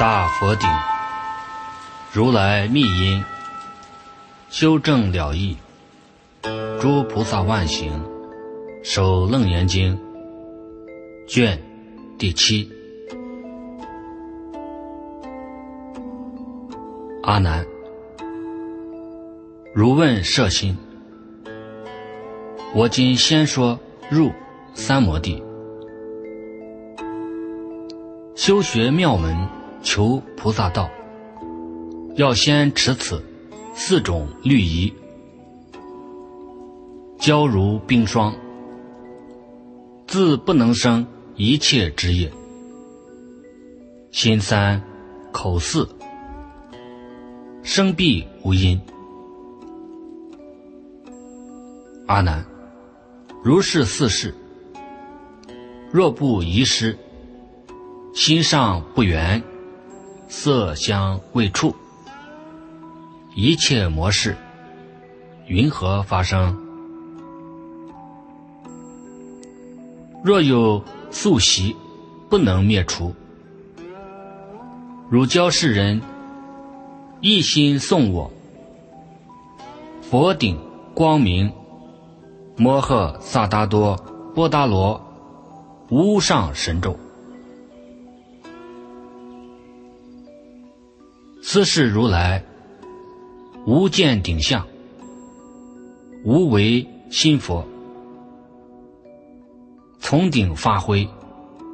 大佛顶，如来密因，修正了义，诸菩萨万行，守楞严经。卷第七。阿难，如问摄心，我今先说入三摩地，修学妙门。求菩萨道，要先持此四种律仪，交如冰霜，自不能生一切之业。心三，口四，生必无因。阿难，如是四事，若不遗失，心上不圆。色香味触，一切模式，云何发生？若有宿习，不能灭除。汝教世人，一心诵我，佛顶光明，摩诃萨达多波达罗，无上神咒。斯是如来无见顶相，无为心佛，从顶发挥，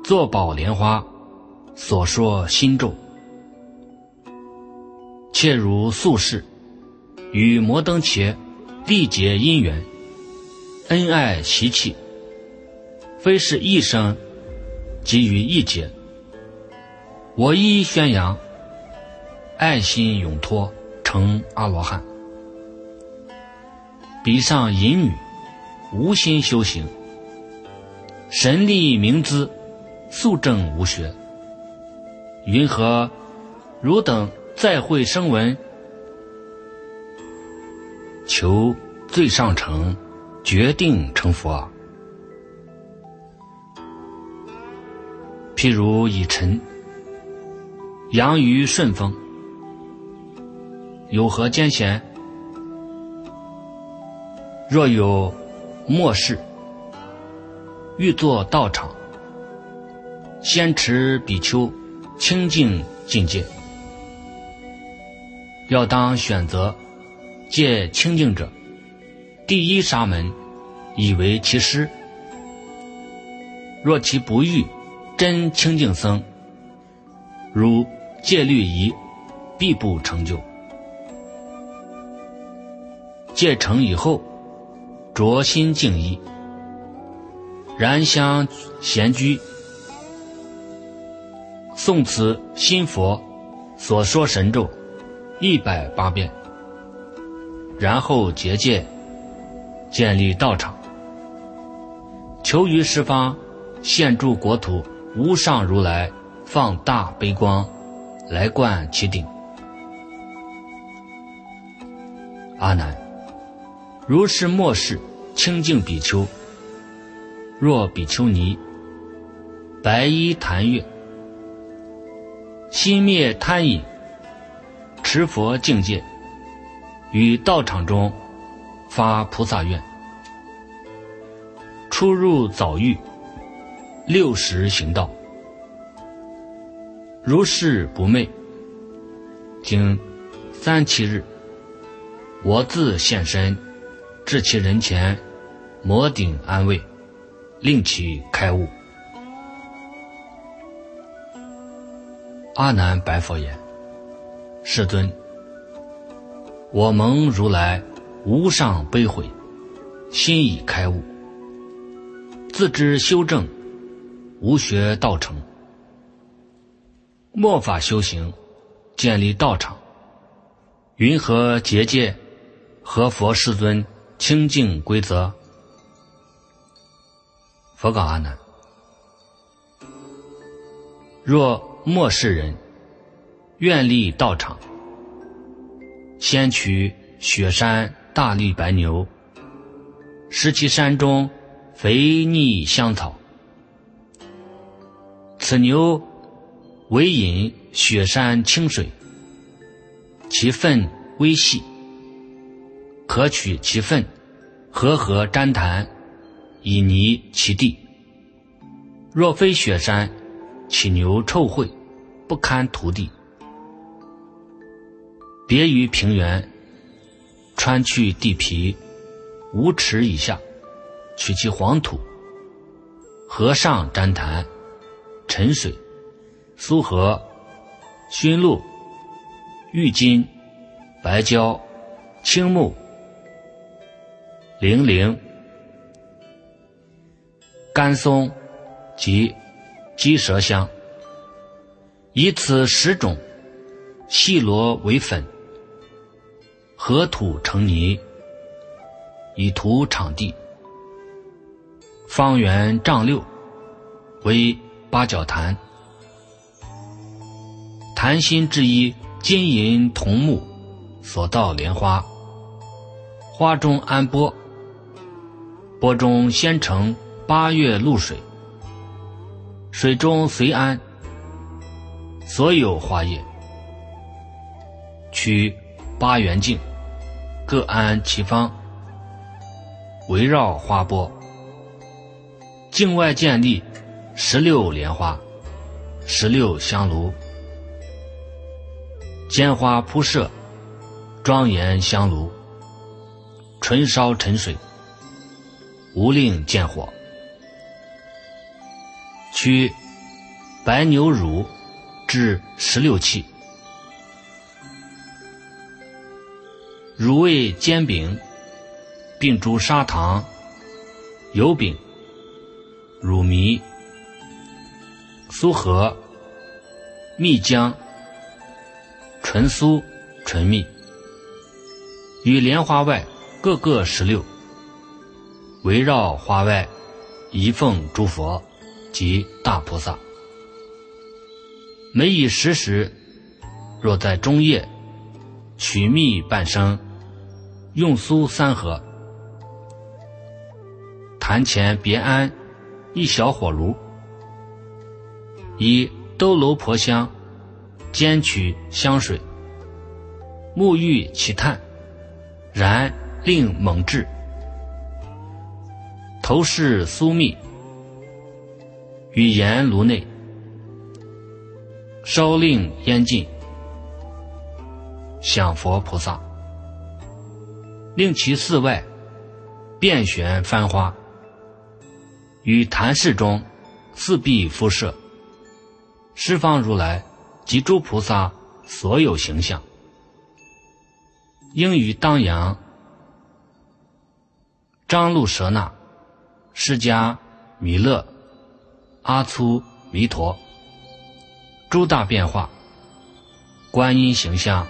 坐宝莲花所说心咒，切如宿世与摩登伽缔结姻缘，恩爱习气，非是一生即于一劫。我一宣扬。爱心永脱成阿罗汉，比上淫女无心修行，神力明知素正无学，云何汝等再会声闻？求最上乘，决定成佛。譬如以尘扬于顺风。有何艰险？若有末世，欲作道场，先持比丘清净境界，要当选择借清净者，第一沙门，以为其师。若其不遇真清净僧，如戒律仪，必不成就。戒成以后，着心静意，燃香闲居，诵此心佛所说神咒一百八遍，然后结界，建立道场，求于十方现诸国土无上如来放大悲光，来灌其顶。阿难。如是末世清净比丘，若比丘尼，白衣檀月，心灭贪饮，持佛境界，于道场中发菩萨愿，出入早狱，六时行道，如是不昧，经三七日，我自现身。至其人前，摩顶安慰，令其开悟。阿难白佛言：“世尊，我蒙如来无上悲悔，心已开悟，自知修正，无学道成，末法修行，建立道场，云何结界？何佛世尊？”清净规则，佛告阿难：若末世人愿立道场，先取雪山大绿白牛，食其山中肥腻香草。此牛为饮雪山清水，其粪微细，可取其粪，和合粘痰，以泥其地。若非雪山，其牛臭秽，不堪涂地。别于平原，穿去地皮，五尺以下，取其黄土，河上粘痰，沉水，苏合，熏露，郁金，白胶，青木，零零，甘松及鸡舌香，以此十种，细罗为粉。合土成泥，以涂场地。方圆丈六，为八角坛。坛心之一，金银铜木所造莲花。花中安钵，钵中先盛八月露水，水中随安所有花叶，取八元镜。各安其方，围绕花钵，境外建立十六莲花，十六香炉，尖花铺设，庄严香炉，纯烧沉水，无令见火。取白牛乳至十六器。乳味煎饼，并煮砂糖、油饼、乳糜、酥核、蜜浆、纯酥、纯蜜，与莲花外各个十六，围绕花外一奉诸佛及大菩萨。每以时时，若在中夜，取蜜半升。用酥三合，坛前别安一小火炉，以兜楼婆香煎取香水，沐浴其炭，然令猛炙，头饰酥蜜，与盐炉内，烧令烟尽，享佛菩萨。令其寺外遍悬幡花，于坛室中四壁敷设，十方如来及诸菩萨所有形象，应于当阳、张路舍那、释迦弥勒、阿粗弥陀诸大变化，观音形象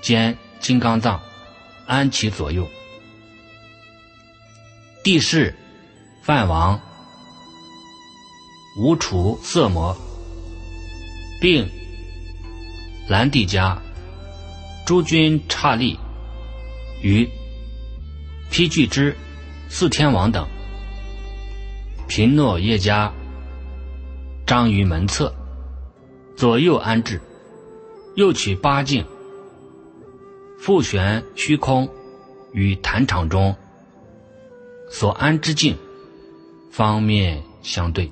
兼金刚藏。安其左右，帝释、梵王、无处色魔，并兰帝家诸君刹利与披聚之四天王等，贫诺叶家张于门侧，左右安置，又取八境。复旋虚空，与坛场中所安之境方面相对，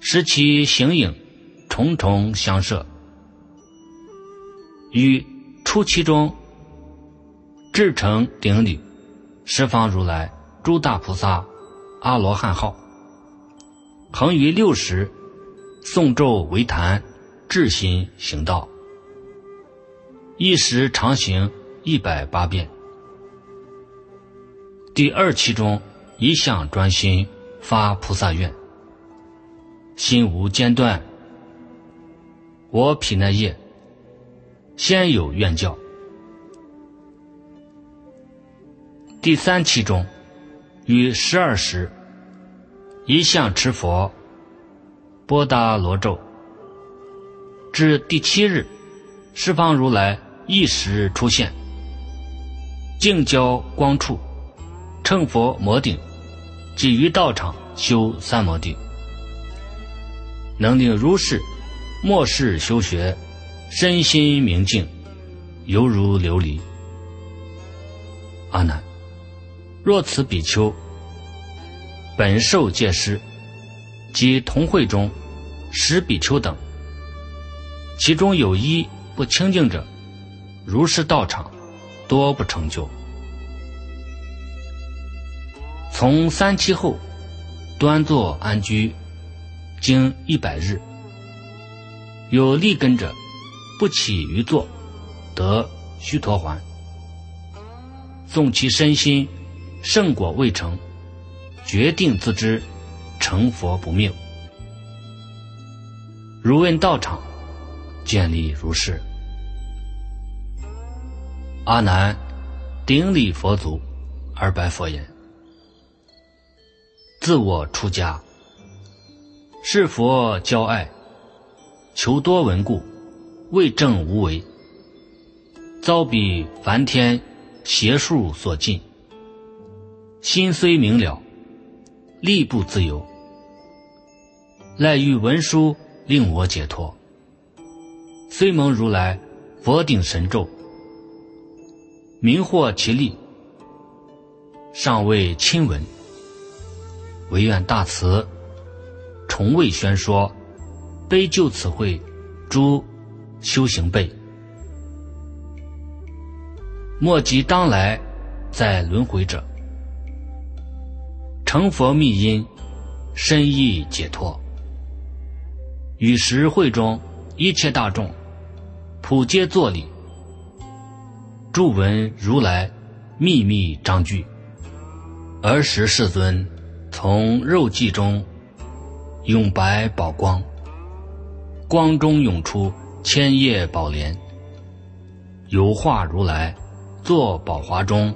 使其形影重重相摄，与出其中至诚顶礼十方如来诸大菩萨阿罗汉号，恒于六时诵咒为坛，至心行道。一时常行一百八遍。第二期中，一向专心发菩萨愿，心无间断。我品那业，先有愿教。第三期中，于十二时，一向持佛，波达罗咒。至第七日，十方如来。一时出现，净交光处，乘佛摩顶，即于道场修三摩地，能令如是末世修学，身心明净，犹如琉璃。阿难，若此比丘本受戒师及同会中十比丘等，其中有一不清净者，如是道场多不成就。从三期后，端坐安居，经一百日。有立根者，不起于坐，得须陀环。纵其身心圣果未成，决定自知成佛不命。如问道场，见立如是。阿难顶礼佛足，而白佛言：“自我出家，是佛教爱。”求多闻故，为正无为，遭彼梵天邪术所禁。心虽明了，力不自由。赖欲文书令我解脱。虽蒙如来佛顶神咒，明获其力，尚未亲闻。唯愿大慈，重为宣说。悲就此会，诸修行辈，莫及当来再轮回者，成佛密因，深意解脱。与时会中一切大众，普皆作礼，著闻如来秘密章句。儿时世尊从肉髻中永白宝光。光中涌出千叶宝莲，有化如来坐宝华中，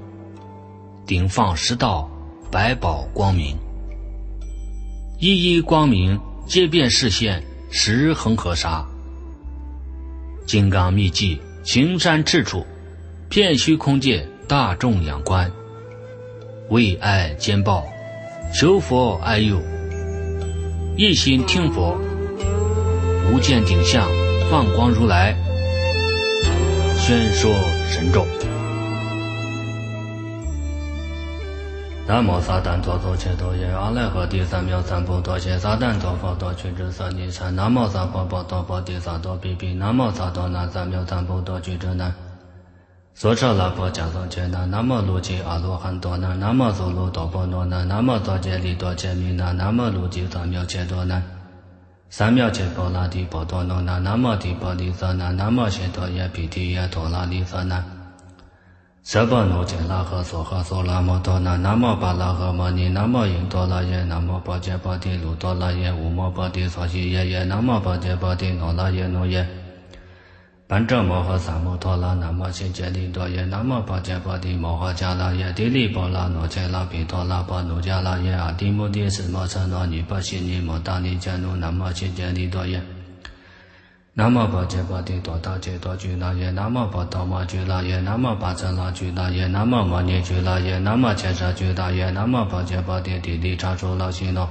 顶放十道百宝光明，一一光明皆变视现十恒河沙，金刚秘迹青山赤处，片虚空界大众仰观，为爱兼报，求佛爱佑，一心听佛。无见顶相，放光如来，宣说神咒。南无萨旦陀多切多耶，阿赖诃第三藐三菩提，萨旦陀佛多取之舍尼禅，南无萨婆诃多婆提萨多比比，南无萨多那三藐三菩提取之难。娑舍那婆迦僧伽那，南无卢吉阿罗汉多那，南无苏卢多婆罗那，南无多杰利多杰弥那，南无卢吉三藐切多那。三藐切波罗提波多罗那，南无提婆提萨那，南无悉陀耶毗提耶陀罗尼萨那，舍波罗揭拉诃娑诃娑罗摩多那，Sabha nochin lakha soha so lama tona nama pa lakha mani nama yin to la ye nama pa je pa ti lu to la ye umo pa ti so shi ye ye nama pa je pa ti no la ye no ye. Pancha moha samu to la nama shin je li do ye nama pa je pa ti moha cha la ye ti li po la no che la pi to la pa no cha la ye a ti mo ti si ma sa no ni pa shi ni mo ta ni cha no nama shin je li do ye. 南无悉揭利多耶，南无波揭波提多达揭多居那耶，南无波多摩居那耶，南无巴遮那居那耶，南无摩尼居那耶，南无切舍居那耶，南无波揭波提帝利扎住那悉诺，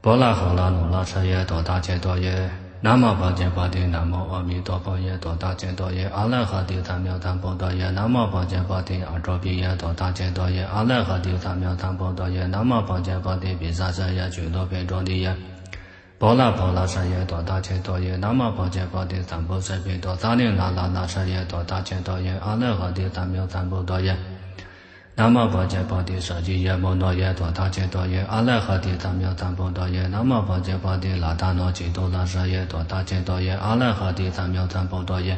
波罗诃那努那舍耶多达揭多耶。南无宝揭波提，南无阿弥陀佛耶，多大揭多耶，阿赖诃帝三藐三菩提耶，南无宝揭波提，阿卓比耶，多大揭多耶，阿赖诃帝三藐三菩提耶，南无宝揭波提，毗沙遮耶，俱多变庄地耶，波罗波罗舍耶，多大揭多耶，南无波揭波提，三菩提比多，萨利那那那沙耶，多大揭多耶，阿赖诃帝三藐三菩提耶。南无波揭波提舍利耶摩诺耶多达揭多耶阿赖诃帝三藐三菩提耶南无波揭波提拉达诺吉多拉沙耶多达揭多耶阿赖诃帝三藐三菩提耶。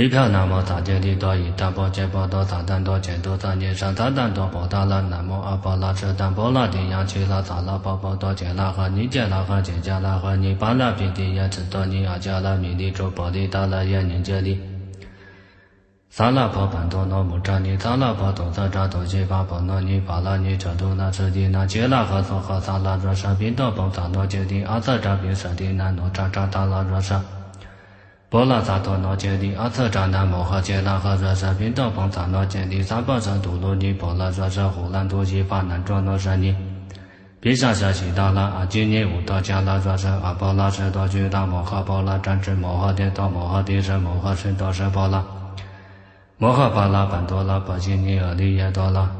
地票南无大揭利多伊达波揭波多萨旦多揭多萨尼沙萨旦多波达拉南无阿波拉遮旦波拉提央齐拉萨拉波波多揭拉诃尼揭拉诃揭迦拉诃尼巴拉毗提耶智多尼阿迦拉弥利周波提达拉耶尼揭利。萨拉婆班多罗木扎尼，萨拉婆多萨扎多西巴婆罗尼巴拉尼遮多那遮地那揭拉诃娑诃萨拉若沙宾多波萨罗揭谛阿瑟扎宾舍地那罗扎扎达拉若沙，波拉萨多罗揭谛阿瑟扎那摩诃揭拉诃若沙宾多波萨罗揭谛萨婆舍多罗尼波拉若沙呼兰多西巴南卓罗舍尼。毗沙沙悉达拉阿基尼乌达迦拉扎舍阿波拉舍多居大摩诃波拉占智摩诃帝多摩诃帝舍摩诃舍多舍波拉摩诃巴拉班多拉巴基尼阿利耶多拉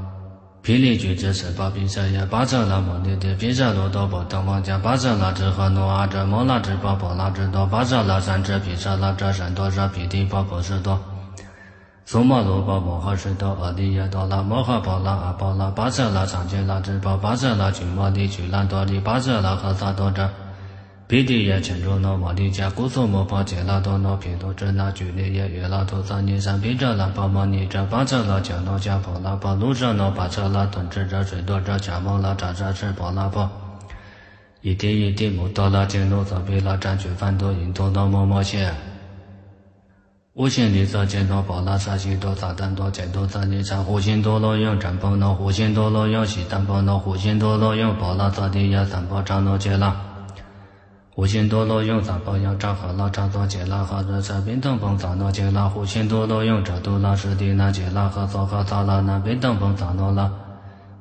毗利俱胝舍巴毗舍耶巴舍拉摩尼帝毗舍罗多波当王迦巴舍拉智诃努阿者摩拉智波波拉智多巴舍拉三之毗舍拉遮善多者毗帝波波舍多苏摩罗波摩诃是多阿利耶多拉摩诃波拉阿波拉巴舍拉上揭拉智波巴舍拉俱摩利俱那多利巴舍拉和萨多者毗帝耶乾周那摩利迦古苏摩波揭拉多那毗多遮那俱利耶约拉多萨尼三毗遮拉波摩尼遮巴舍拉迦那迦波拉波卢舍那巴舍拉顿智遮水多遮迦摩拉扎扎智波拉波一地一地摩多拉揭罗萨毗拉占据梵多因多那摩摩切无限利色见多波拉沙西多萨旦多见多萨尼萨护心多罗用占波那护心多罗用悉旦波那护心多罗用波拉萨地耶三波扎罗揭拉护心多罗用三波 yang 扎哈拉扎多揭拉哈热萨宾等崩萨罗揭拉护心多罗用扎多拉舍地那揭拉哈萨哈萨拉那宾等崩萨罗拉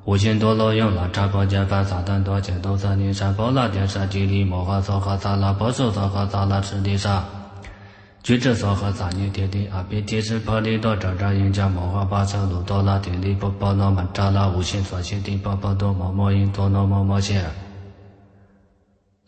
护心多罗用拉扎波揭梵萨旦多见多萨尼萨波拉电萨吉利摩哈萨哈萨拉波苏萨哈萨拉舍地萨具智所诃萨尼提提阿毗提斯婆利多遮遮因加摩诃巴舍卢多拉提利波波罗曼扎拉无心所悉地波波多摩摩因多罗摩摩切。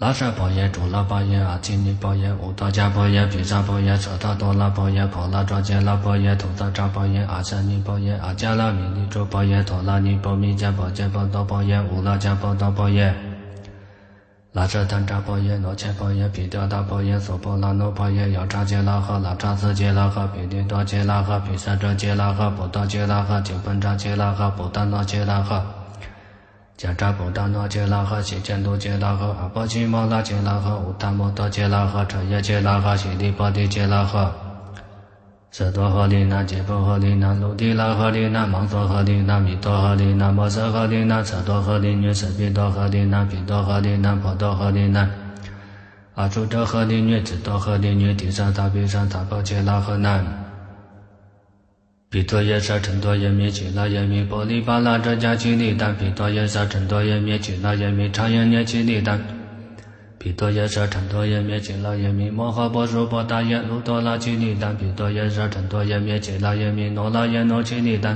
拉舍波耶主拉波耶阿基尼波耶乌多迦波耶毗沙波耶舍他多拉波耶婆拉卓揭拉波耶图萨扎波耶阿舍尼波耶阿迦拉弥尼珠波耶陀拉尼波弥迦波揭波多波耶乌拉迦波多波耶。拉舍坦扎波耶罗切波耶毗雕达波耶娑婆拉诺波耶要扎揭拉诃拉扎斯揭拉诃毗帝多揭拉诃毗舍遮揭拉诃波多揭拉诃九本扎揭拉诃波达诺揭拉诃迦扎波达那揭拉诃悉见度揭拉诃阿波奇摩拉揭拉诃乌达摩多揭拉诃彻耶揭拉诃悉利波提揭拉诃色多诃利那揭波诃利那卢提拉诃利那芒梭诃利那米多诃利那摩舍诃利那舍多诃利女舍毗多诃利那毗多诃利那婆多诃利那阿楚遮诃利女智多诃利女地上大毗上大波揭拉诃那毗多耶舍陈多耶弥吉拉耶弥波利巴拉遮迦吉利丹毗多耶舍陈多耶弥吉拉耶弥长耶涅吉利丹毗多耶舍陈多耶弥吉拉耶弥摩诃波输波达耶卢多拉吉利丹毗多耶舍陈多耶弥吉拉耶弥诺拉耶诺吉利丹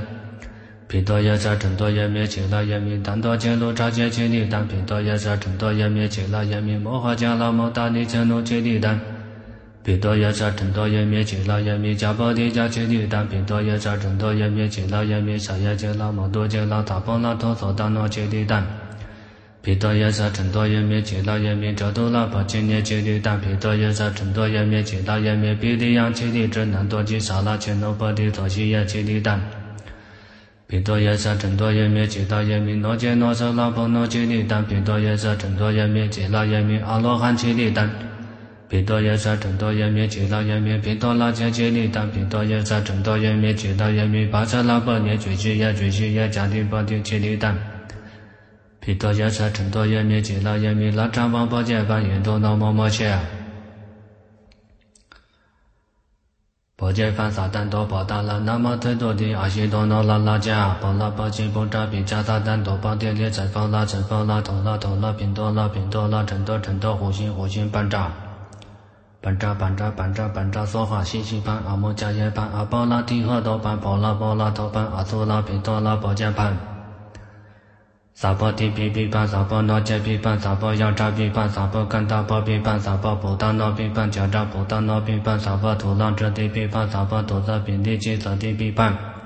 毗多耶舍陈多耶弥吉拉耶弥丹多揭卢扎揭吉利丹毗多耶舍陈多耶弥吉拉耶弥摩诃迦拉摩达尼揭卢吉利丹毗多耶舍陈多耶弥吉拉耶弥迦波提迦吉利丹毗多耶舍陈多耶弥吉拉耶弥舍耶揭拉摩多揭拉达波拉陀娑达诺吉利丹毗多耶舍陈多耶弥吉拉耶弥遮多拉波吉涅吉利丹毗多耶舍陈多耶弥吉拉耶弥毗利央吉利智南多吉萨拉切诺波提多西耶吉利丹毗多耶舍陈多耶弥吉拉耶弥诺揭诺舍拉波诺吉利丹毗多耶舍陈多耶弥吉拉耶弥阿罗汉吉利丹毗多耶舍陈多耶弥吉拉耶弥毗多拉揭吉利丹毗多耶舍陈多耶弥吉拉耶弥巴舍拉波涅居西耶居西耶迦提波提吉利丹毗多耶舍陈多耶弥吉拉耶弥拉扎王波揭梵因多那摩摩切。波揭梵萨旦多波达拉那摩特多提阿悉多那拉拉迦波拉波吉波扎比迦萨旦多波提列财波拉财波拉陀拉陀拉宾多拉宾多拉陈多陈多护心护心班扎。班扎班扎班扎班扎梭哈西西班阿摩迦耶班阿波拉提诃多班波拉波拉多班阿苏拉宾多拉波迦班。萨婆提毗毗班萨婆那揭毗班萨婆要扎毗班萨婆干达波毗班萨婆普达那毗班迦扎普达那毗班萨婆土朗遮提毗班萨婆土萨宾提吉萨提毗班。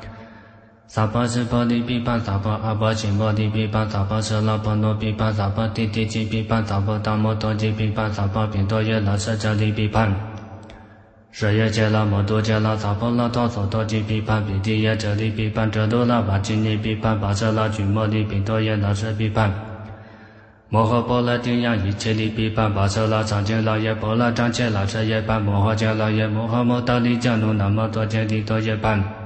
萨婆是婆利毗班萨婆阿婆行摩提毗班萨婆舍拉婆罗毗班萨婆提提吉毗班萨婆达摩多吉毗班萨婆宾多耶那舍迦利毗班。舍耶揭拉摩多揭拉萨婆拉多娑多吉毗班毗提耶遮利毗班遮多拉巴吉尼毗班巴舍拉居摩利宾多耶那舍毗班。摩诃波罗丁央一切利毗班巴舍拉长揭拉耶波拉长揭拉舍耶班摩诃揭拉耶摩诃摩达利迦努那摩多迦利多耶班。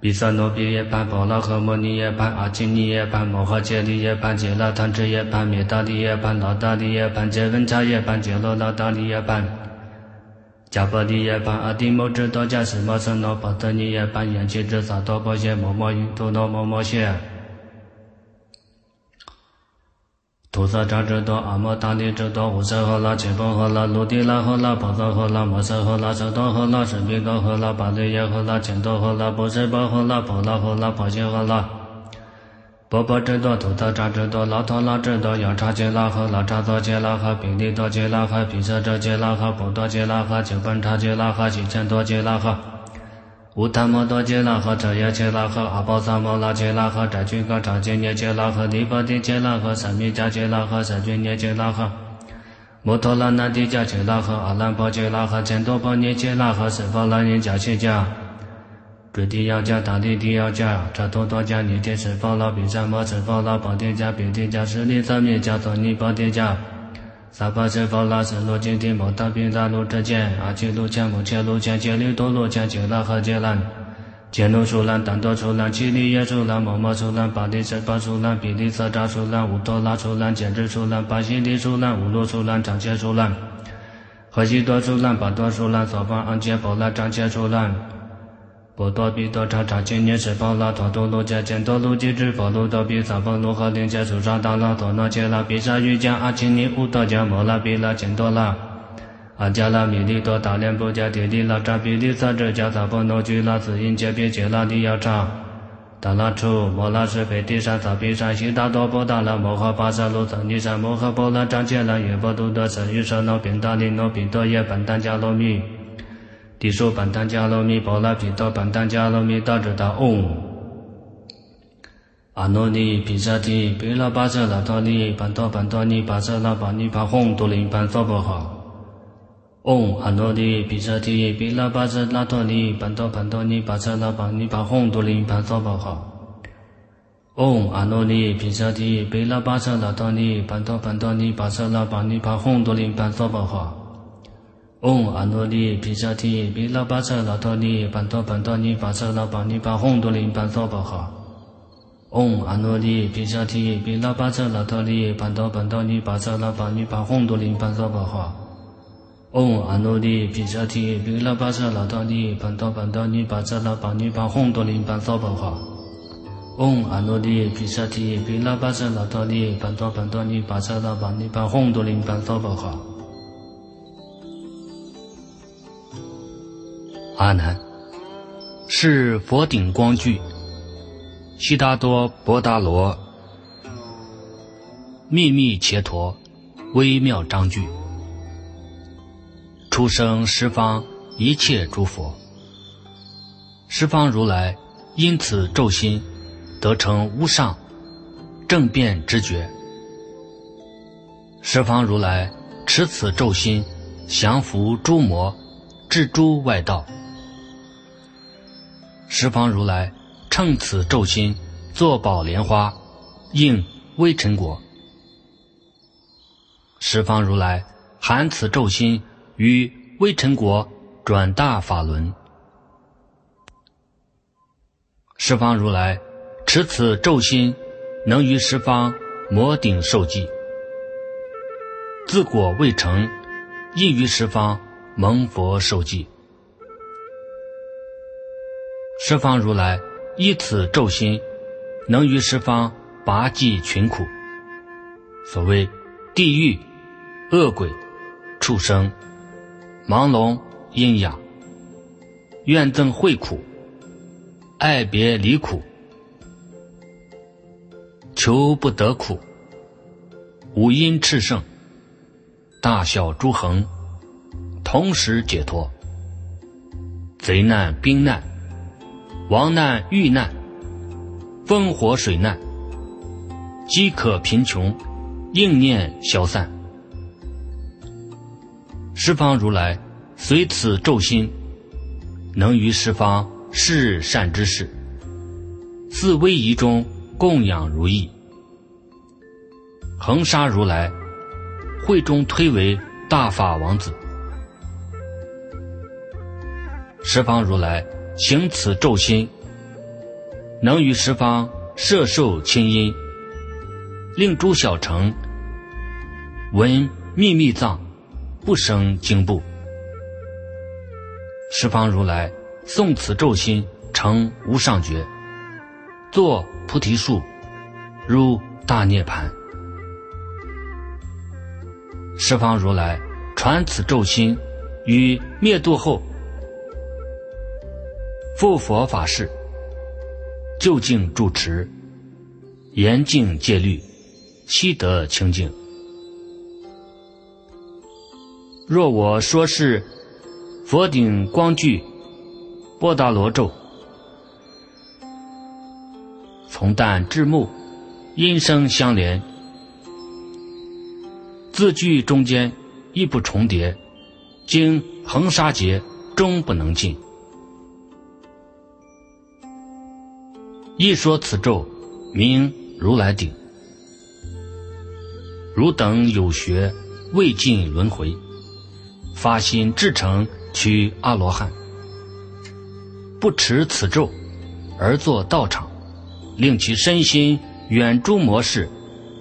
比萨罗毗耶班波拉诃摩尼耶班阿金尼耶班摩诃揭利耶班揭拉贪智耶班灭达利耶班拉达利耶班揭文察耶班揭罗拉达利耶班。迦波利耶班阿帝摩智多迦斯摩僧罗波特尼耶班延吉智萨多波谢摩摩因多罗摩摩谢。菩萨扎智多阿摩达利智多无色诃那切波诃那卢帝那诃那婆萨诃那摩诃诃那舍多诃那舍比多诃那巴利耶诃那乾多诃那波舍波诃那婆那诃那婆伽诃那波波智多土特扎智多拉陀那智多雅叉揭拉诃拉叉多揭拉诃比利多揭拉诃毗舍遮揭拉诃波多揭拉诃九本叉揭拉诃七千多揭拉诃乌檀摩多揭拉诃彻耶揭拉诃阿波萨摩拉揭拉诃斋具噶叉揭涅揭拉诃尼波提揭拉诃三密迦揭拉诃三具涅揭拉诃摩托拉那提迦揭拉诃阿兰波揭拉诃千多波涅揭拉诃十波罗尼迦揭迦准提要迦大地提要迦彻多多迦尼提十波罗毗沙摩十波罗波提迦比提迦舍利三密迦多尼波提迦萨婆舍佛拉舍罗揭谛摩他毗达卢遮见阿揭卢迦摩揭卢迦揭利多卢迦揭拉诃揭兰揭卢疏兰丹多疏兰七利耶疏兰摩摩疏兰巴利舍巴疏兰比利色扎疏兰乌多拉疏兰坚智疏兰巴西利疏兰乌罗疏兰长切疏兰何西多疏兰巴多疏兰所方安揭波拉长切疏兰波多比多叉叉千年是波拉陀多罗迦见多卢吉智佛卢多比萨婆罗诃林伽苏沙达拉陀那揭拉比沙瑜伽阿奇尼乌多迦摩拉比拉见多拉。阿迦拉米利多达连波迦提利拉扎比利萨智迦萨婆罗居拉子因揭比揭拉利亚叉达拉处摩拉是非地山萨比山悉达多波达拉摩诃巴萨罗僧尼山摩诃波拉张揭拉耶波多多舍于舍那宾达利那宾多耶班丹迦罗密。地说班丹迦罗密波拉毗多班丹迦罗密大智大嗡。阿耨尼毗舍提毗拉巴舍那陀尼班多班多尼巴舍那巴尼巴吽多林班娑婆诃。嗡阿耨尼毗舍提毗拉巴舍那陀尼班多班多尼巴舍那巴尼巴吽多林班娑婆诃。嗡阿耨尼毗舍提毗拉巴舍那陀尼班多班多尼巴舍那巴尼巴吽多林班娑婆诃。嗡阿耨尼毗舍提毗拉巴舍那陀尼班多班多尼巴舍那巴尼巴吽多林班娑婆诃。嗡阿耨尼毗舍提毗拉巴舍那陀尼班多班多尼巴舍那巴尼巴吽多林班娑婆诃。嗡阿耨尼毗舍提毗拉巴舍那陀尼班多班多尼巴舍那巴尼巴吽多林班娑婆诃。嗡阿耨尼毗舍提毗拉巴舍那陀尼班多班多尼巴舍那巴尼巴吽多林班娑婆诃。阿难，是佛顶光具，悉达多波达罗，秘密伽陀，微妙章句，出生十方一切诸佛，十方如来因此咒心，得成无上正遍知觉。十方如来持此咒心，降伏诸魔，治诸外道。十方如来乘此咒心，作宝莲花，应微尘果。十方如来含此咒心于微尘国转大法轮。十方如来持此咒心，能于十方摩顶受记。自果未成，应于十方蒙佛受记。十方如来依此咒心，能于十方拔济群苦。所谓地狱、恶鬼、畜生、盲聋、阴哑、怨憎会苦、爱别离苦、求不得苦、五阴炽盛、大小诸恒，同时解脱。贼难、兵难。亡难、遇难、风火水难、饥渴贫穷，应念消散。十方如来随此咒心，能于十方示善之事，自威仪中供养如意，恒沙如来会中推为大法王子。十方如来。行此咒心，能于十方摄受清音，令诸小乘闻秘密藏，不生惊怖。十方如来诵此咒心，成无上觉，作菩提树，入大涅盘。十方如来传此咒心，于灭度后，复佛法事，就近住持，严净戒律，悉得清净。若我说是佛顶光具，波达罗咒，从旦至暮，音声相连，字句中间亦不重叠，经恒沙劫终不能尽。一说此咒，名如来顶。汝等有学，未尽轮回。发心至诚，取阿罗汉，不持此咒，而作道场，令其身心远诸魔事，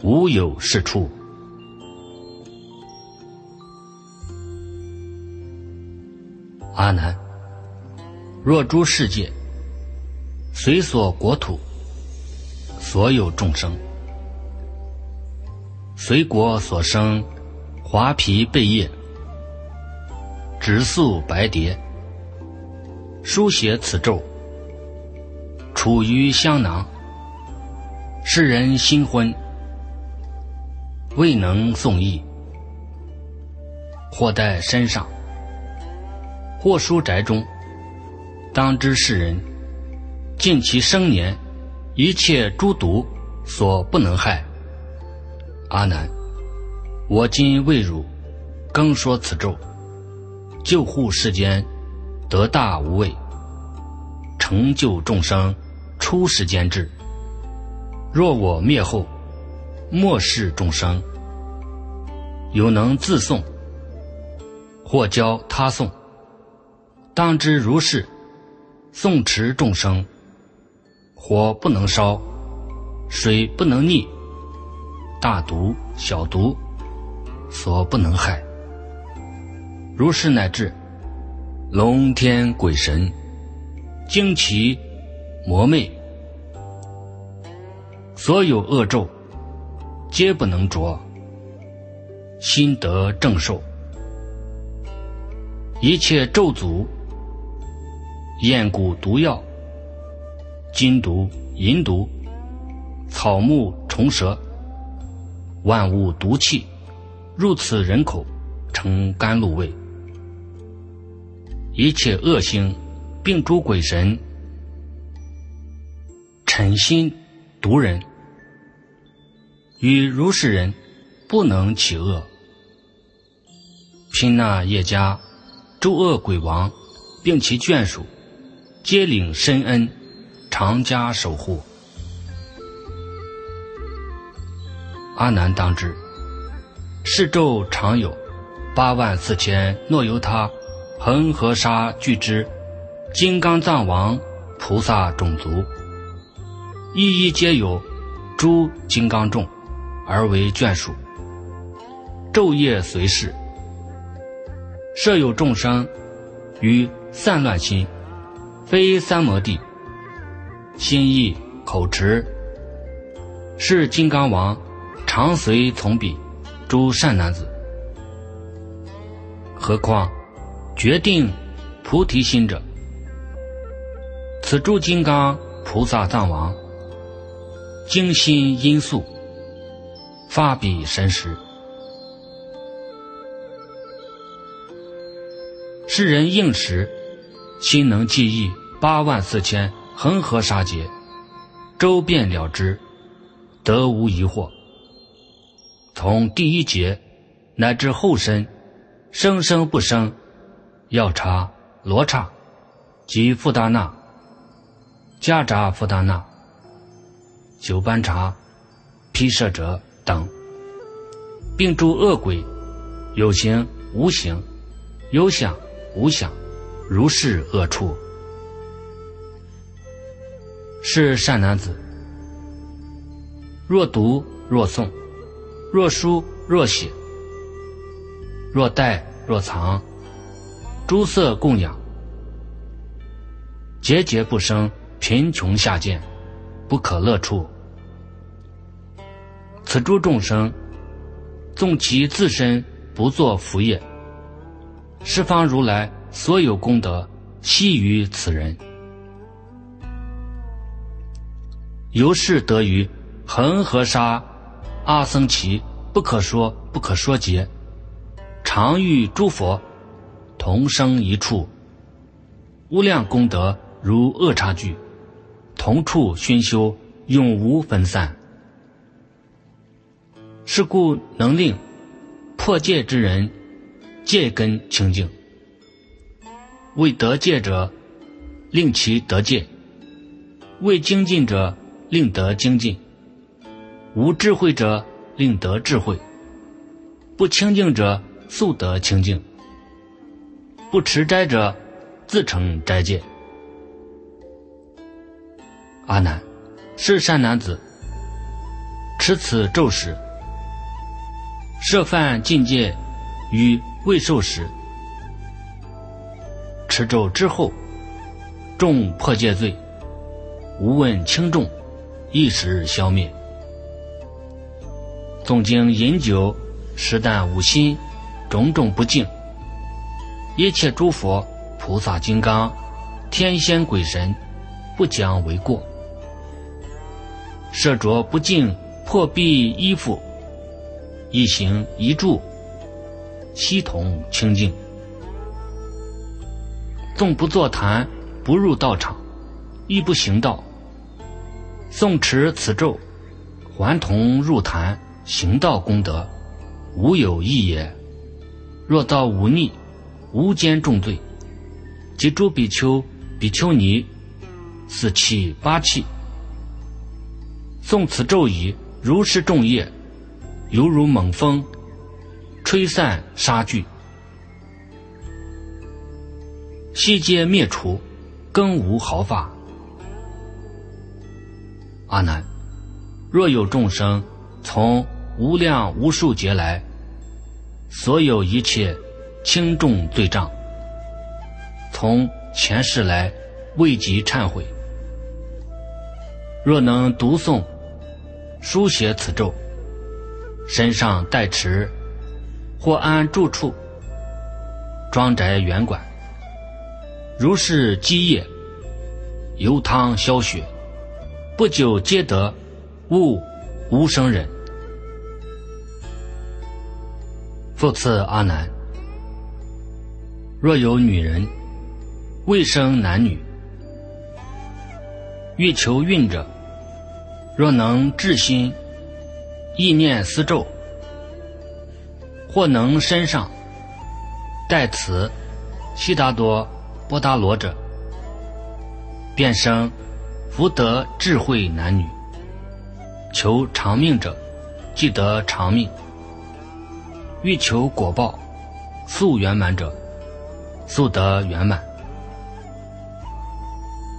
无有是处。阿难，若诸世界，随所国土，所有众生，随国所生，华皮贝叶。直素白蝶，书写此咒，处于香囊。世人新婚，未能送意，或在身上，或书宅中。当知世人，尽其生年，一切诸毒所不能害。阿难，我今为汝更说此咒。救护世间，得大无畏；成就众生，出世间智。若我灭后，末世众生，有能自诵，或教他诵，当知如是。诵持众生，火不能烧，水不能溺，大毒小毒，所不能害。如是乃至龙天鬼神、惊奇魔魅，所有恶咒，皆不能着。心得正受，一切咒诅、厌蛊毒药、金毒、银毒、草木虫蛇、万物毒气，入此人口，成甘露味。一切恶星，并诸鬼神，嗔心毒人，与如是人不能起恶。拼那叶家诸恶鬼王，并其眷属，皆领深恩，常加守护。阿难当知，是咒常有八万四千，若由他。恒河沙具之金刚藏王菩萨种族，一一皆有诸金刚众，而为眷属。昼夜随侍，设有众生于散乱心，非三摩地，心意口持，是金刚王常随从彼诸善男子。何况？决定菩提心者，此诸金刚菩萨藏王，精心因素，发彼神识。世人应时，心能记忆八万四千恒河沙劫，周遍了之，得无疑惑。从第一劫乃至后身，生生不生。要查、罗刹及富达那、迦扎富达那、九班茶、毗舍者等，并诸恶鬼，有形无形，有想无想，如是恶处。是善男子，若读若诵，若书若写，若带若藏。诸色供养，节节不生贫穷下贱，不可乐处。此诸众生，纵其自身不作福业。十方如来所有功德悉于此人。由是得于恒河沙阿僧祇不可说不可说劫，常与诸佛同生一处，无量功德如恶差距，同处熏修，永无分散。是故能令破戒之人戒根清净，为得戒者令其得戒，为精进者。令得精进，无智慧者令得智慧；不清净者速得清净；不持斋者自成斋戒。阿难，是善男子，持此咒时，设犯禁戒与未受时，持咒之后，重破戒罪，无问轻重。一时消灭。纵经饮酒，食啖无心，种种不敬。一切诸佛、菩萨、金刚、天仙、鬼神，不将为过。设着不净破壁衣服，一行一住，悉同清净。纵不坐坛，不入道场，亦不行道。诵持此咒，还同入坛行道功德，无有异也。若造忤逆，无间重罪，即诸比丘、比丘尼，四气八气，诵此咒已，如是众业，犹如猛风，吹散沙聚，悉皆灭除，更无毫发。阿难，若有众生从无量无数劫来，所有一切轻重罪障，从前世来未及忏悔，若能读诵、书写此咒，身上带持，或安住处、庄宅园馆，如是积业，油汤消雪。不久皆得悟无生忍。复次阿难，若有女人未生男女，欲求孕者，若能至心意念思咒，或能身上带此悉达多波达罗者，便生。福得智慧男女，求长命者，即得长命；欲求果报速圆满者，速得圆满。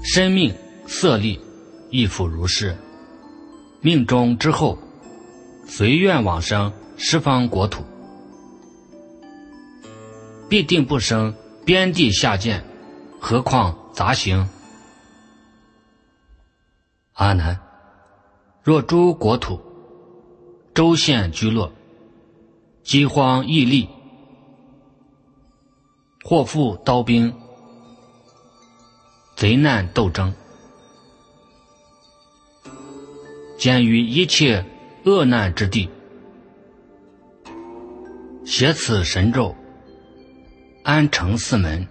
生命色力亦复如是。命中之后，随愿往生十方国土，必定不生边地下贱，何况杂行。阿难，若诸国土、州县居落，饥荒疫痢，祸复刀兵，贼难斗争，见于一切恶难之地，写此神咒，安成四门，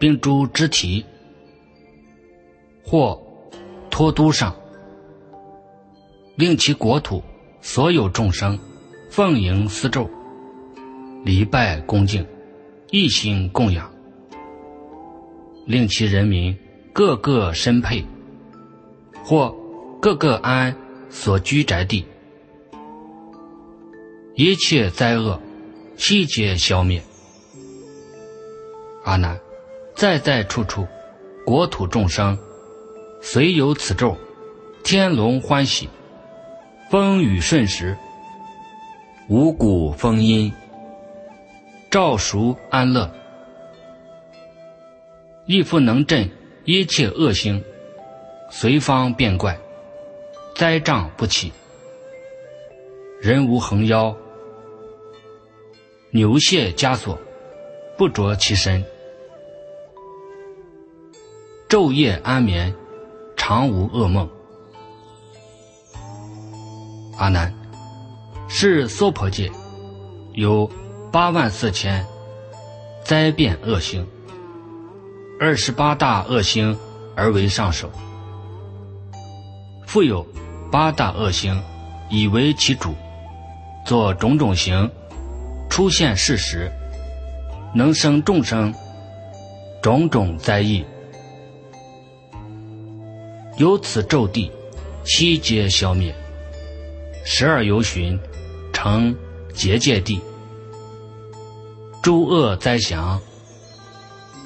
并诸肢体，或。托都上，令其国土所有众生奉迎四咒，礼拜恭敬，一心供养，令其人民个个身配，或个个安所居宅地，一切灾厄悉皆消灭。阿难，在在处处，国土众生。虽有此咒，天龙欢喜，风雨顺时，五谷丰殷，照熟安乐，亦复能镇一切恶星，随方变怪，灾障不起，人无横腰，牛卸枷锁，不着其身，昼夜安眠，常无噩梦。阿难，是娑婆界有八万四千灾变恶星，二十八大恶星而为上首，复有八大恶星以为其主，作种种形，出现事实，能生众生种种灾异，由此咒地，悉皆消灭。十二游巡，成结界地，诸恶灾祥，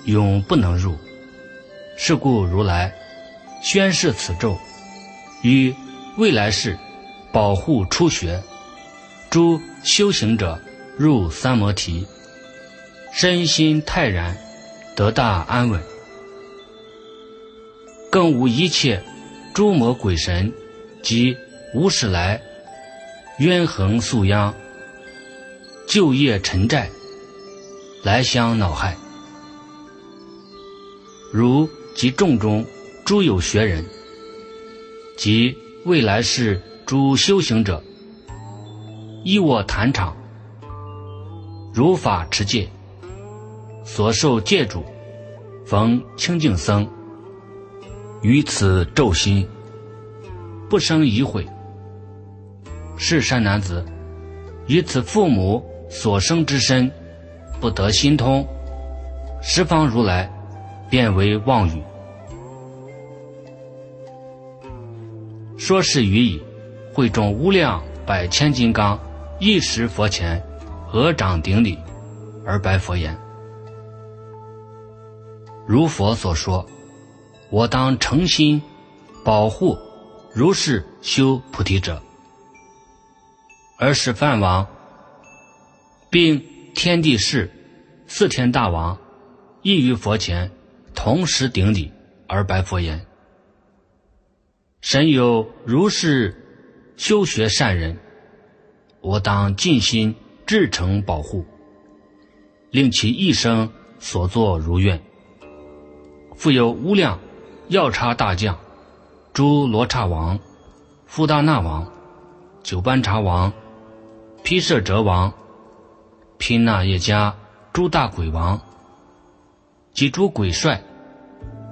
永不能入。是故如来宣示此咒，于未来世保护初学诸修行者入三摩提，身心泰然，得大安稳，更无一切诸魔鬼神及无始来。冤横宿殃，旧业沉债，来相恼害。如及众中诸有学人，及未来世诸修行者，依我坛场，如法持戒，所受戒主，逢清净僧，于此咒心，不生疑悔。是善男子，以此父母所生之身，不得心通，十方如来变为妄语。说是语已，会中无量百千金刚一时佛前合掌顶礼，而白佛言：“如佛所说，我当诚心保护如是修菩提者。”而使梵王，并天地士、四天大王，亦于佛前同时顶礼而白佛言：“神有如是修学善人，我当尽心至诚保护，令其一生所作如愿。复有无量药叉大将、诸罗刹王、富大那王、九班茶王。”毗舍哲王、毗那耶迦诸大鬼王及诸鬼帅，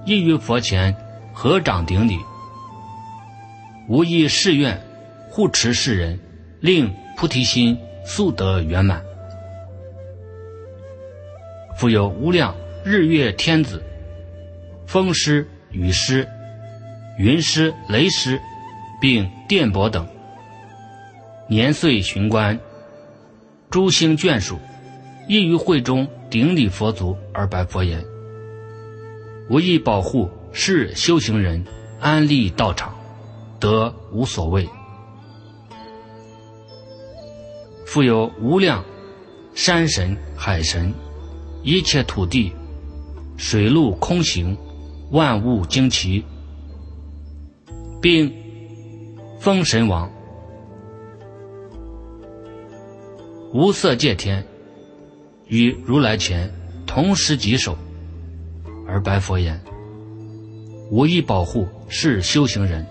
亦于佛前合掌顶礼，无一誓愿护持世人，令菩提心速得圆满。复有无量日月天子、风师、雨师、云师、雷师，并电波等。年岁巡观，诸星眷属，亦于会中顶礼佛足而白佛言：“无意保护是修行人安立道场，得无所谓。复有无量山神、海神，一切土地、水陆空行，万物惊奇，并封神王。”无色界天与如来前同时稽首，而白佛言：“无意保护是修行人，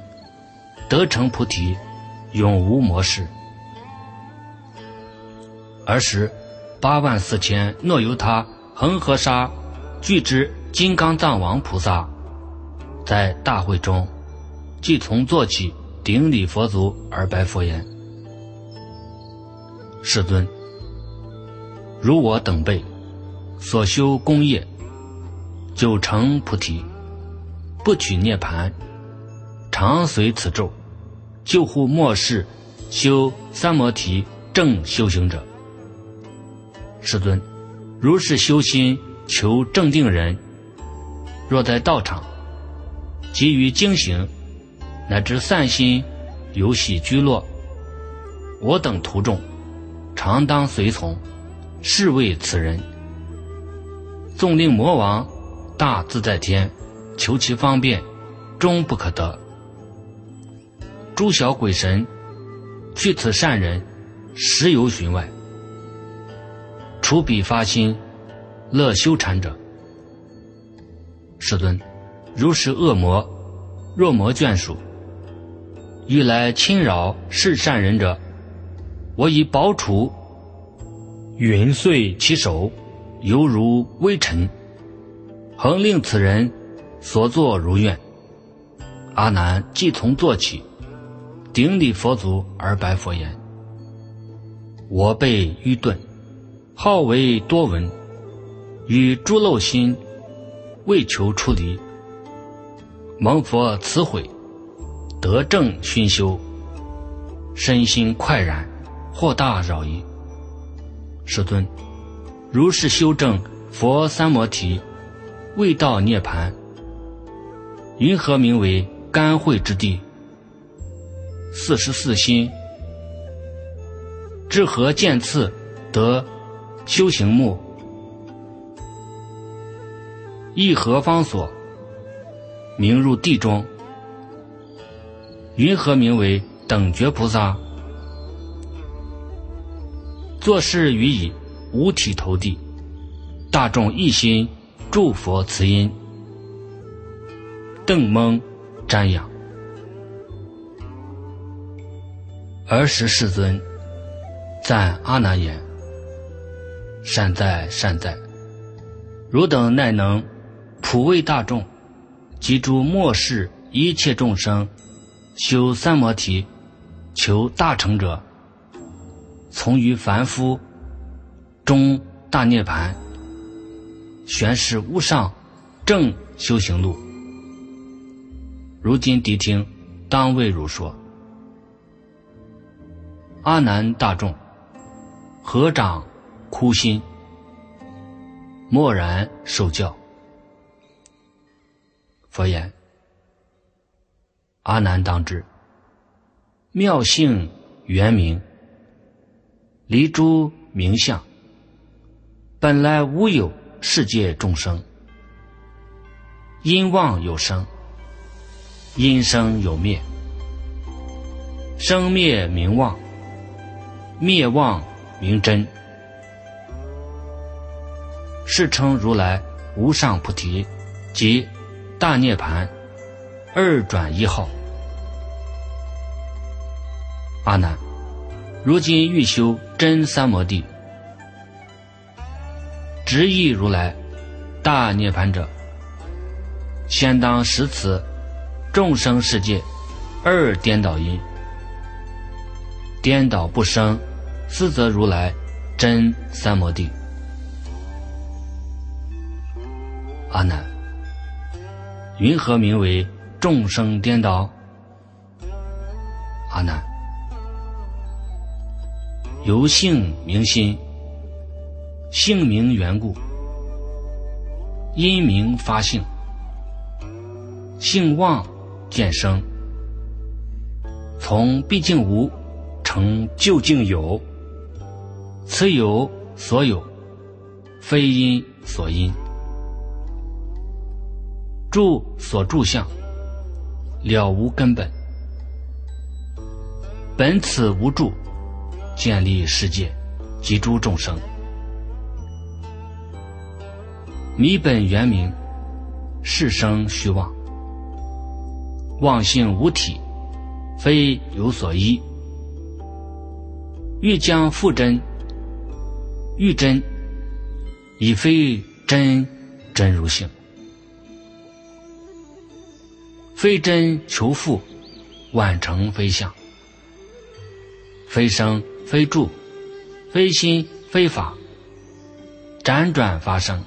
得成菩提，永无魔事。”而时，八万四千诺由他恒河沙具之金刚藏王菩萨，在大会中，即从坐起，顶礼佛足，而白佛言。世尊，如我等辈所修功业，九成菩提，不取涅盘，常随此咒，救护末世修三摩提正修行者。世尊，如是修心求正定人，若在道场，急于经行，乃至散心游戏居落，我等徒众。常当随从，是为此人。纵令魔王大自在天，求其方便，终不可得。诸小鬼神，去此善人，实有寻外。除彼发心，乐修禅者。世尊，如是恶魔，若魔眷属，欲来侵扰是善人者，我以宝杵云碎其手，犹如微尘，恒令此人所作如愿。阿难即从做起，顶礼佛足而白佛言：“我辈愚钝，好为多闻，与诸漏心。”为求出离，蒙佛慈悔，得正熏修，身心快然，获大饶益。世尊，如是修正佛三摩提，未到涅盘，云何名为甘慧之地？四十四心，至何见次得修行目？一何方所，名入地中？云何名为等觉菩萨？做事于以五体投地，大众一心祝佛慈音，邓蒙瞻仰。儿时世尊赞阿难言：“善哉善哉，汝等奈能？”普为大众及诸末世一切众生修三摩提，求大成者，从于凡夫终大涅盘，玄是无上正修行路。如今谛听，当为汝说。阿难大众，合掌哭心，默然受教。佛言：“阿难当知，妙性圆明，离诸名相，本来无有世界众生。因妄有生，因生有灭，生灭名妄，灭妄名真，是称如来无上菩提即。”大涅盘，二转一号。阿难，如今欲修真三摩地，直意如来大涅盘者，先当识此众生世界二颠倒因，颠倒不生，斯则如来真三摩地。阿难。云何名为众生颠倒？阿难，由性明心，性名缘故，因名发性，性妄见生，从毕竟无成究竟有，此有所有，非因所因。住所住相，了无根本。本此无住，建立世界及诸众生。迷本原名，是生虚妄。妄性无体，非有所依。欲将复真，欲真，已非真真如性。非真求复，万成非相；非生非住，非心非法，辗转发生，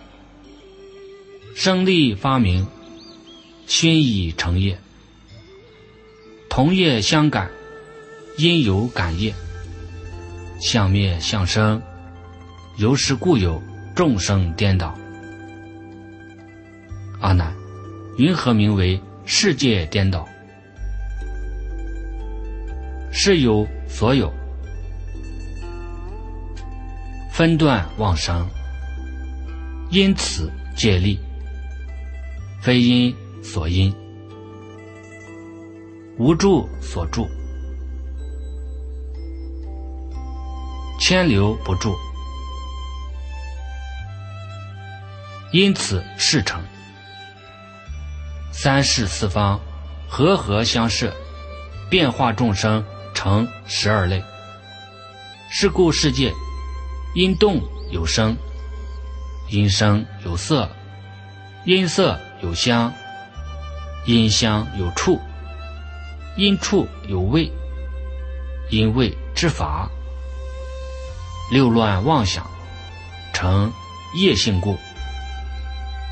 生力发明，熏已成业，同业相感，因有感业，相灭相生，由是故有众生颠倒。阿难，云何名为？世界颠倒，是有所有，分段妄生，因此借力，非因所因，无助所助，千留不住，因此事成。三世四方，和合相摄，变化众生成十二类。是故世界因动有生，因生有色，因色有香，因香有触，因触有味，因味之法。六乱妄想成业性故，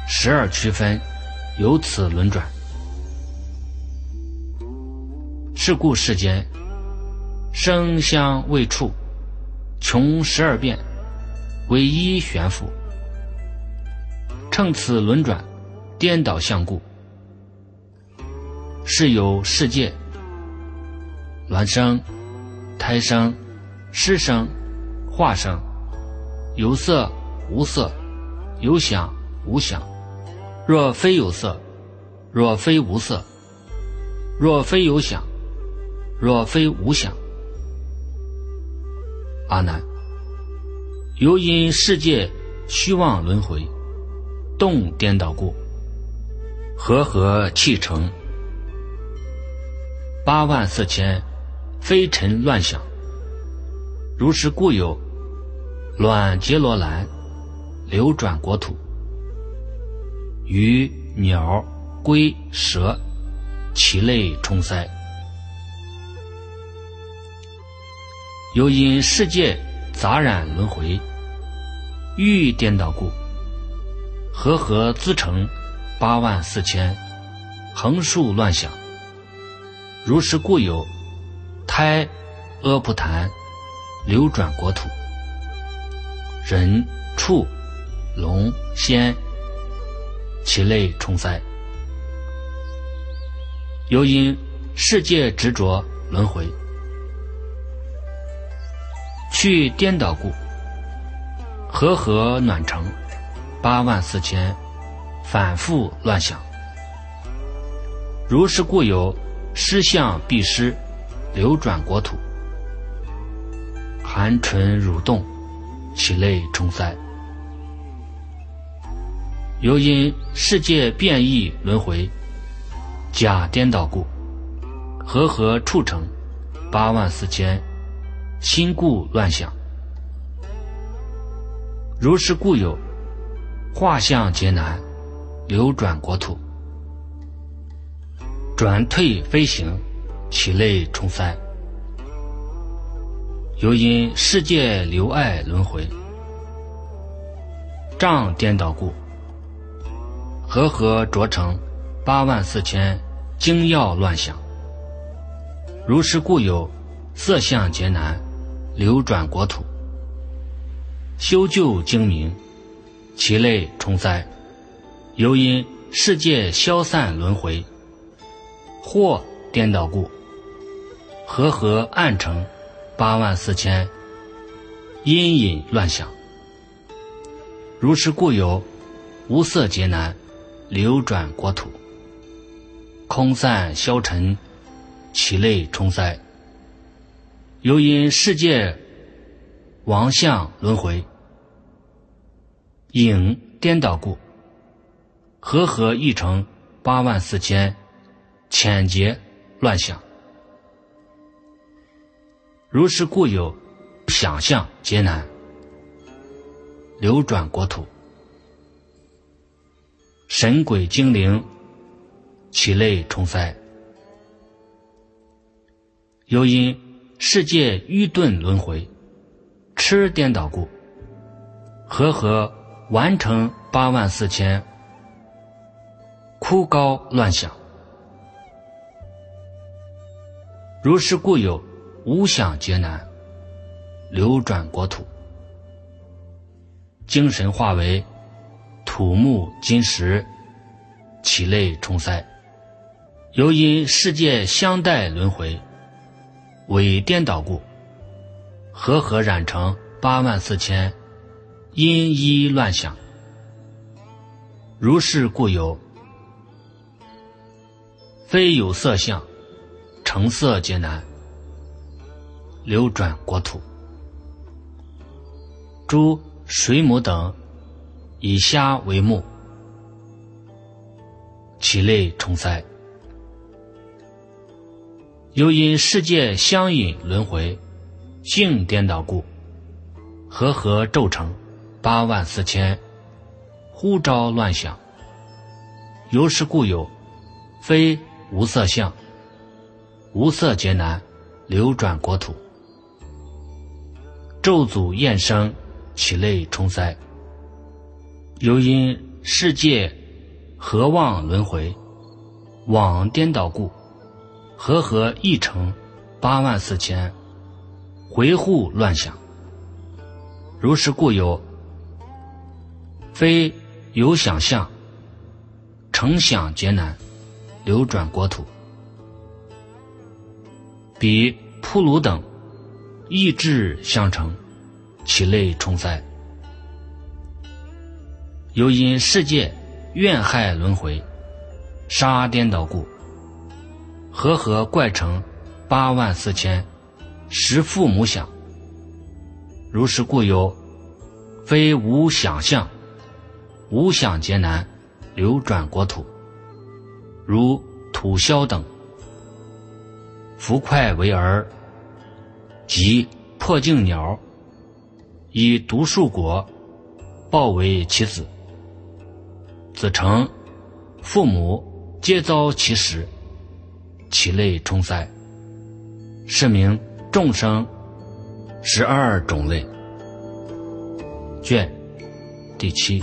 十二区分由此轮转。是故世间生香味触。穷十二变，唯一悬浮。乘此轮转，颠倒相故，是有世界卵生、胎生、湿生、化生，有色无色，有想无想。若非有色，若非无色，若非有想，若非无想。阿难，由因世界虚妄轮回，动颠倒故，和合气成八万四千非尘乱想。如是故有卵结罗兰流转国土，鱼鸟龟蛇其类充塞。又因世界杂染轮回，欲颠倒故，和合自成八万四千横竖乱想。如是故有胎阿普檀流转国土，人畜龙仙其类充塞。又因世界执着轮回。去颠倒故，和合暖成八万四千，反复乱想。如是故有失相必失，流转国土，含唇蠕动，其类充塞。由因世界变异轮回，假颠倒故，和合处成八万四千。心故乱想，如是故有画像劫难，流转国土，转退飞行，其类重三。由因世界流爱轮回，障颠倒故，和合着成八万四千精要乱想。如是故有色相劫难。流转国土，修旧精明，其类重灾。由因世界消散轮回，或颠倒故，和合暗成八万四千阴隐乱想。如是故有无色劫难，流转国土，空散消沉，其类充塞。由因世界王相轮回，影颠倒故，和合一成八万四千浅劫乱想。如是故有想象劫难，流转国土，神鬼精灵其类重塞。由因。世界愚钝轮回，痴颠倒故，和合完成八万四千枯高乱想。如是故有无想劫难，流转国土，精神化为土木金石，其类重塞。由因世界相待轮回。为颠倒故，和合染成八万四千因一乱想。如是故有非有色相，成色皆难，流转国土。诸水母等以虾为目，其类充塞。又因世界相引轮回，性颠倒故，和合骤成八万四千，呼召乱想。由是故有，非无色相，无色劫难，流转国土。咒诅厌生，其类充塞。又因世界合妄轮回，往颠倒故，和合一成八万四千，回护乱想。如是故有，非有想象，成想劫难，流转国土。彼铺鲁等。意志相成，其类充塞。又因世界怨害轮回，杀颠倒故，和合怪成八万四千，十父母想。如是故有，非无想象，无想劫难，流转国土。如土枭等，浮快为儿。即破镜鸟，以毒树果，报为其子。子承，父母皆遭其食，其类充塞。是名众生十二种类。卷第七。